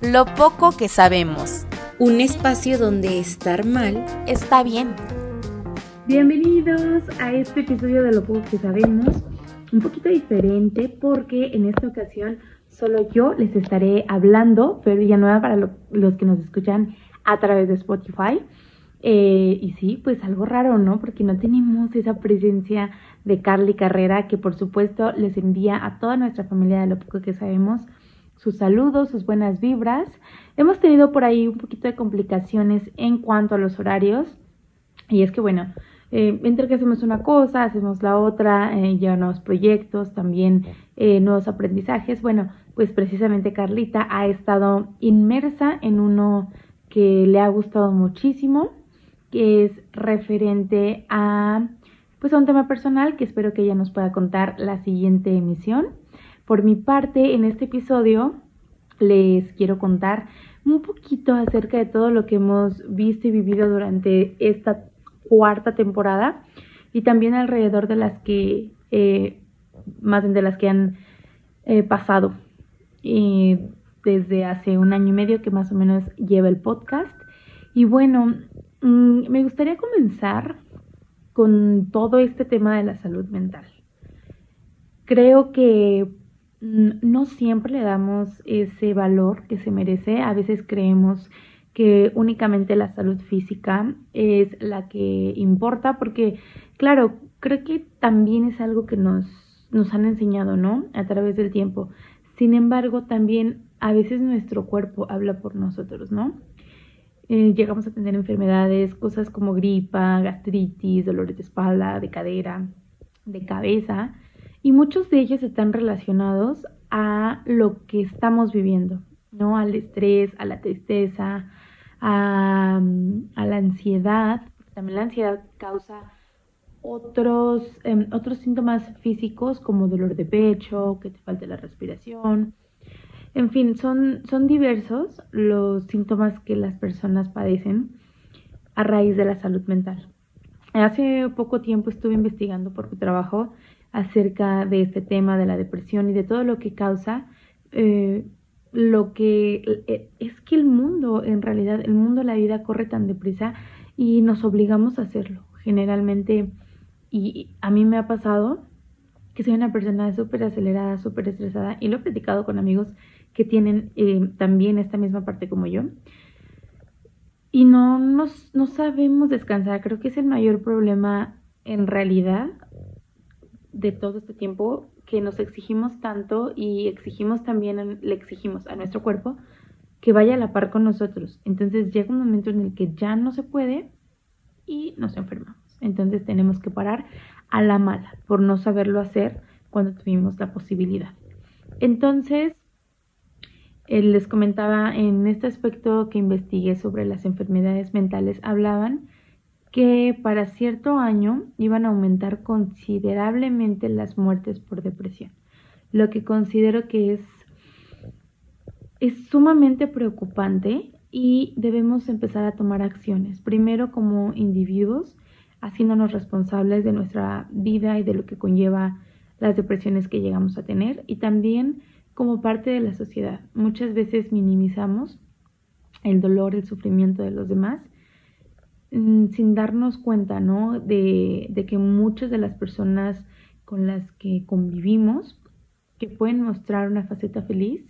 lo poco que sabemos. Un espacio donde estar mal está bien. Bienvenidos a este episodio de Lo poco que sabemos. Un poquito diferente porque en esta ocasión solo yo les estaré hablando, pero ya nueva para los que nos escuchan a través de Spotify. Eh, y sí, pues algo raro, ¿no? Porque no tenemos esa presencia de Carly Carrera que por supuesto les envía a toda nuestra familia de lo poco que sabemos sus saludos, sus buenas vibras. Hemos tenido por ahí un poquito de complicaciones en cuanto a los horarios. Y es que, bueno, eh, entre que hacemos una cosa, hacemos la otra, eh, ya nuevos proyectos, también eh, nuevos aprendizajes. Bueno, pues precisamente Carlita ha estado inmersa en uno que le ha gustado muchísimo, que es referente a pues a un tema personal que espero que ella nos pueda contar la siguiente emisión. Por mi parte, en este episodio les quiero contar un poquito acerca de todo lo que hemos visto y vivido durante esta cuarta temporada y también alrededor de las que, eh, más de las que han eh, pasado desde hace un año y medio que más o menos lleva el podcast. Y bueno, mm, me gustaría comenzar con todo este tema de la salud mental. Creo que no siempre le damos ese valor que se merece. A veces creemos que únicamente la salud física es la que importa, porque, claro, creo que también es algo que nos, nos han enseñado, ¿no? A través del tiempo. Sin embargo, también a veces nuestro cuerpo habla por nosotros, ¿no? Eh, llegamos a tener enfermedades, cosas como gripa, gastritis, dolores de espalda, de cadera, de cabeza, y muchos de ellos están relacionados a lo que estamos viviendo, ¿no? Al estrés, a la tristeza, a, la ansiedad, también la ansiedad causa otros, em, otros síntomas físicos como dolor de pecho, que te falte la respiración. En fin, son, son diversos los síntomas que las personas padecen a raíz de la salud mental. Hace poco tiempo estuve investigando por mi trabajo acerca de este tema de la depresión y de todo lo que causa, eh, lo que eh, es que el mundo, en realidad, el mundo, la vida corre tan deprisa y nos obligamos a hacerlo. Generalmente, y a mí me ha pasado que soy una persona súper acelerada, súper estresada, y lo he platicado con amigos que tienen eh, también esta misma parte como yo. Y no, nos, no sabemos descansar. Creo que es el mayor problema en realidad de todo este tiempo que nos exigimos tanto y exigimos también, le exigimos a nuestro cuerpo que vaya a la par con nosotros. Entonces llega un momento en el que ya no se puede y nos enfermamos. Entonces tenemos que parar a la mala por no saberlo hacer cuando tuvimos la posibilidad. Entonces, eh, les comentaba en este aspecto que investigué sobre las enfermedades mentales, hablaban que para cierto año iban a aumentar considerablemente las muertes por depresión, lo que considero que es, es sumamente preocupante y debemos empezar a tomar acciones, primero como individuos, haciéndonos responsables de nuestra vida y de lo que conlleva las depresiones que llegamos a tener y también como parte de la sociedad. Muchas veces minimizamos el dolor, el sufrimiento de los demás sin darnos cuenta, ¿no? De, de, que muchas de las personas con las que convivimos, que pueden mostrar una faceta feliz,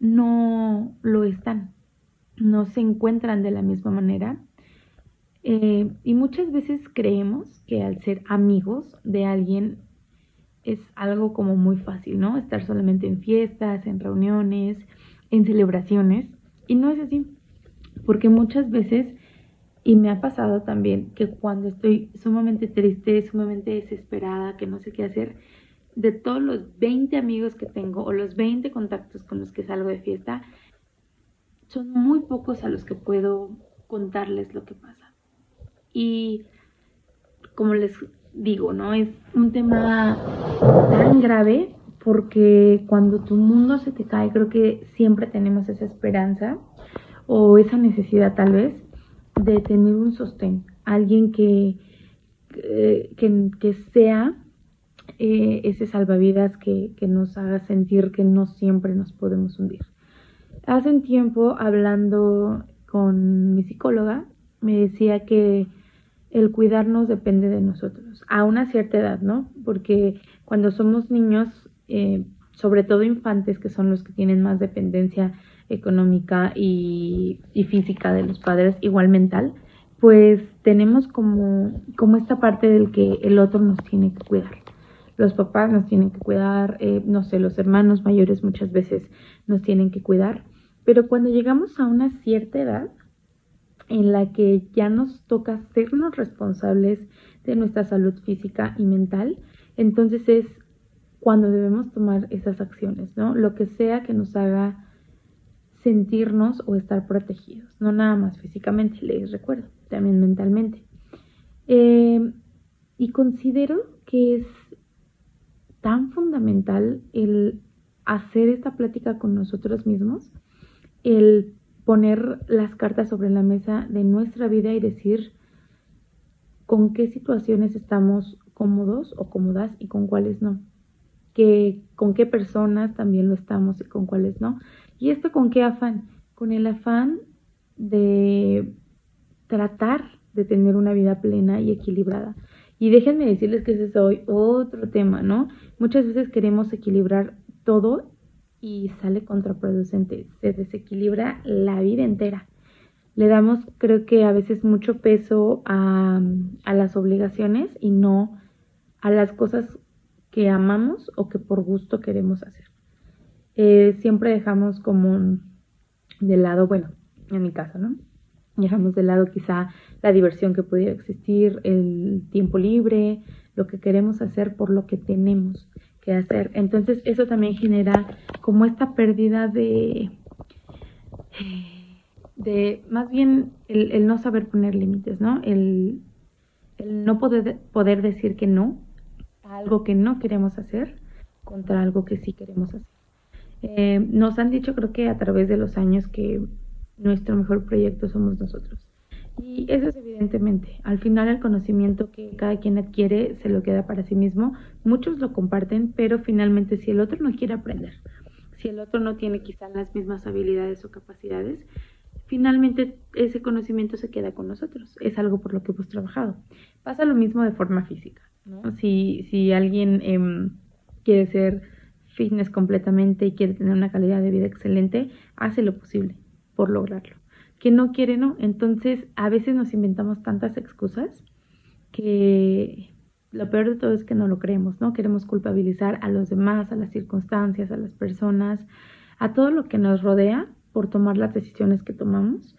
no lo están, no se encuentran de la misma manera. Eh, y muchas veces creemos que al ser amigos de alguien es algo como muy fácil, ¿no? Estar solamente en fiestas, en reuniones, en celebraciones. Y no es así, porque muchas veces y me ha pasado también que cuando estoy sumamente triste, sumamente desesperada, que no sé qué hacer, de todos los 20 amigos que tengo o los 20 contactos con los que salgo de fiesta, son muy pocos a los que puedo contarles lo que pasa. Y como les digo, ¿no? Es un tema tan grave porque cuando tu mundo se te cae, creo que siempre tenemos esa esperanza o esa necesidad tal vez de tener un sostén, alguien que, que, sea eh, ese salvavidas que, que nos haga sentir que no siempre nos podemos hundir. Hace un tiempo, hablando con mi psicóloga, me decía que el cuidarnos depende de nosotros, a una cierta edad, ¿no? Porque cuando somos niños, eh, sobre todo infantes, que son los que tienen más dependencia económica y, física de los padres, igual mental, pues tenemos como, como esta parte del que el otro nos tiene que cuidar. Los papás nos tienen que cuidar, eh, no sé, los hermanos mayores muchas veces nos tienen que cuidar, pero cuando llegamos a una cierta edad, en la que ya nos toca sernos responsables de nuestra salud física y mental, entonces es cuando debemos tomar esas acciones, ¿no? Lo que sea que nos haga sentirnos o estar protegidos, no nada más físicamente, les recuerdo, también mentalmente. Eh, y considero que es tan fundamental el hacer esta plática con nosotros mismos, el poner las cartas sobre la mesa de nuestra vida y decir con qué situaciones estamos cómodos o cómodas y con cuáles no. Que, con qué personas también lo estamos y con cuáles no. Y esto con qué afán? Con el afán de tratar de tener una vida plena y equilibrada. Y déjenme decirles que ese es hoy otro tema, ¿no? Muchas veces queremos equilibrar todo y sale contraproducente, se desequilibra la vida entera. Le damos, creo que a veces, mucho peso a, las obligaciones y no a las cosas que amamos o que por gusto queremos hacer. Eh, siempre dejamos como de lado, bueno, en mi caso, ¿no? Dejamos de lado quizá la diversión que pudiera existir, el tiempo libre, lo que queremos hacer por lo que tenemos que hacer. Entonces eso también genera como esta pérdida de, de más bien el, no saber poner límites, ¿no? El, el no poder, poder decir que no a algo que no queremos hacer contra algo que sí queremos hacer. Eh, nos han dicho creo que a través de los años que nuestro mejor proyecto somos nosotros. Y eso es evidentemente, al final el conocimiento que cada quien adquiere se lo queda para sí mismo. Muchos lo comparten, pero finalmente si el otro no quiere aprender, si el otro no tiene quizás las mismas habilidades o capacidades, finalmente ese conocimiento se queda con nosotros. Es algo por lo que hemos trabajado. Pasa lo mismo de forma física. Si, si alguien em, quiere ser fitness completamente y quiere tener una calidad de vida excelente, hace lo posible por lograrlo que no quiere, no. Entonces, a veces nos inventamos tantas excusas que lo peor de todo es que no lo creemos, ¿no? Queremos culpabilizar a los demás, a las circunstancias, a las personas, a todo lo que nos rodea por tomar las decisiones que tomamos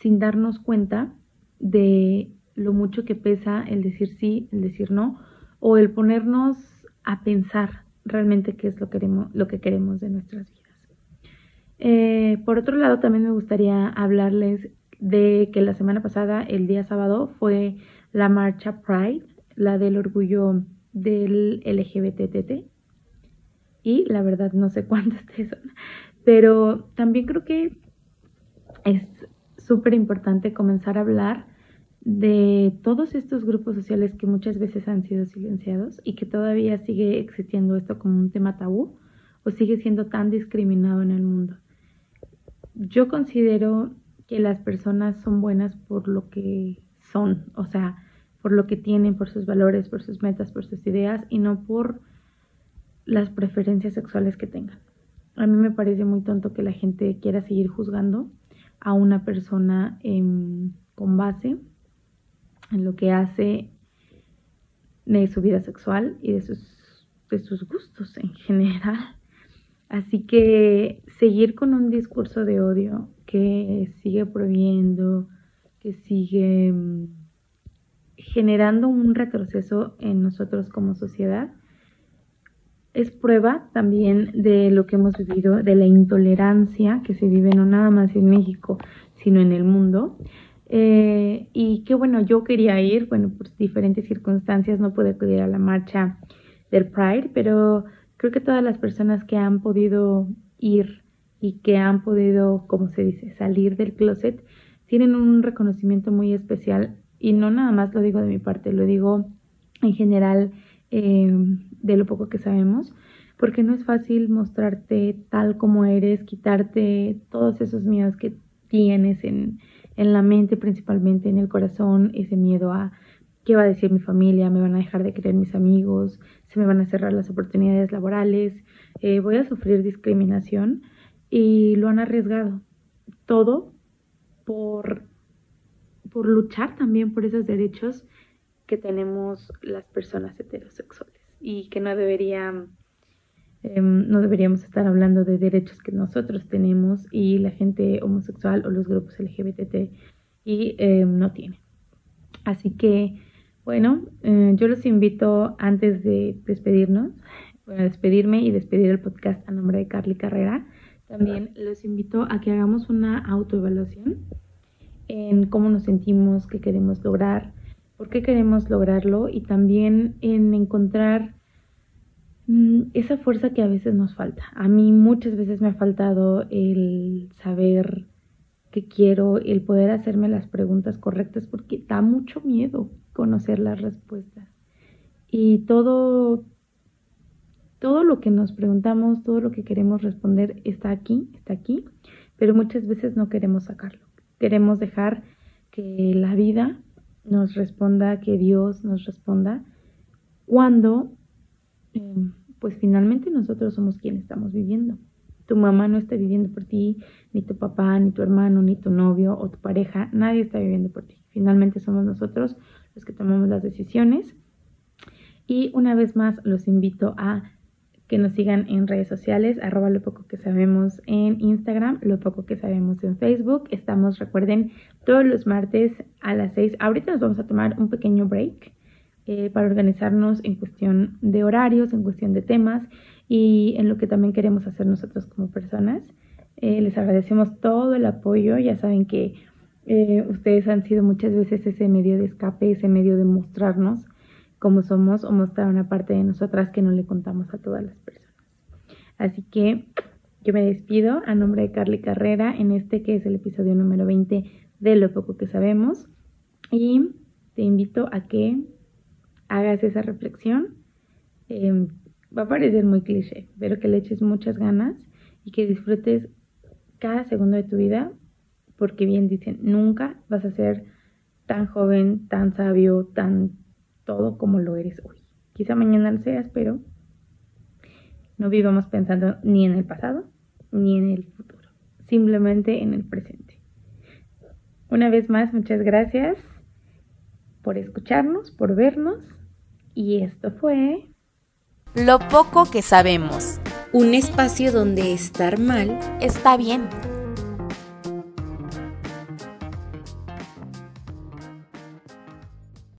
sin darnos cuenta de lo mucho que pesa el decir sí, el decir no, o el ponernos a pensar realmente qué es lo, queremos, lo que queremos de nuestras vidas. Eh, por otro lado, también me gustaría hablarles de que la semana pasada, el día sábado, fue la marcha Pride, la del orgullo del LGBTT. Y la verdad no sé cuántos son, pero también creo que es súper importante comenzar a hablar de todos estos grupos sociales que muchas veces han sido silenciados y que todavía sigue existiendo esto como un tema tabú o sigue siendo tan discriminado en el mundo yo considero que las personas son buenas por lo que son, o sea, por lo que tienen, por sus valores, por sus metas, por sus ideas y no por las preferencias sexuales que tengan. A mí me parece muy tonto que la gente quiera seguir juzgando a una persona con base en lo que hace de su vida sexual y de sus, de sus gustos en general. Así que seguir con un discurso de odio que sigue prohibiendo, que sigue mm, generando un retroceso en nosotros como sociedad, es prueba también de lo que hemos vivido, de la intolerancia que se vive no nada más en México, sino en el mundo. Eh, y que bueno, yo quería ir, bueno, por diferentes circunstancias no pude acudir a la marcha del Pride, pero creo que todas las personas que han podido ir y que han podido, como se dice, salir del closet, tienen un reconocimiento muy especial. Y no nada más lo digo de mi parte, lo digo en general eh, de lo poco que sabemos, porque no es fácil mostrarte tal como eres, quitarte todos esos miedos que tienes en, en la mente, principalmente en el corazón, ese miedo a qué va a decir mi familia, me van a dejar de querer mis amigos, se me van a cerrar las oportunidades laborales, eh, voy a sufrir discriminación y lo han arriesgado. Todo por, por luchar también por esos derechos que tenemos las personas heterosexuales y que no deberían em, no deberíamos estar hablando de derechos que nosotros tenemos y la gente homosexual o los grupos LGBT y em, no tiene. Así que, bueno, eh, yo los invito antes de despedirnos, bueno, despedirme y despedir el podcast a nombre de Carly Carrera, también los invito a que hagamos una autoevaluación en cómo nos sentimos, qué queremos lograr, por qué queremos lograrlo y también en encontrar esa fuerza que a veces nos falta. A mí muchas veces me ha faltado el saber qué quiero, el poder hacerme las preguntas correctas porque da mucho miedo conocer las respuestas. Y todo todo lo que nos preguntamos, todo lo que queremos responder está aquí, está aquí, pero muchas veces no queremos sacarlo. Queremos dejar que la vida nos responda, que Dios nos responda, cuando em, pues finalmente nosotros somos quienes estamos viviendo. Tu mamá no está viviendo por ti, ni tu papá, ni tu hermano, ni tu novio o tu pareja, nadie está viviendo por ti. Finalmente somos nosotros los que tomamos las decisiones. Y una vez más los invito a que nos sigan en redes sociales, arroba lo poco que sabemos en Instagram, lo poco que sabemos en Facebook. Estamos, recuerden, todos los martes a las 6. Ahorita nos vamos a tomar un pequeño break eh, para organizarnos en cuestión de horarios, en cuestión de temas y en lo que también queremos hacer nosotros como personas. Eh, les agradecemos todo el apoyo, ya saben que eh, ustedes han sido muchas veces ese medio de escape, ese medio de mostrarnos como somos o mostrar una parte de nosotras que no le contamos a todas las personas. Así que yo me despido a nombre de Carly Carrera en este que es el episodio número 20 de Lo poco que sabemos y te invito a que hagas esa reflexión. Em, va a parecer muy cliché, pero que le eches muchas ganas y que disfrutes cada segundo de tu vida porque bien dicen, nunca vas a ser tan joven, tan sabio, tan todo como lo eres hoy. Quizá mañana lo seas, pero no vivamos pensando ni en el pasado ni en el futuro, simplemente en el presente. Una vez más, muchas gracias por escucharnos, por vernos y esto fue Lo poco que sabemos. Un espacio donde estar mal está bien.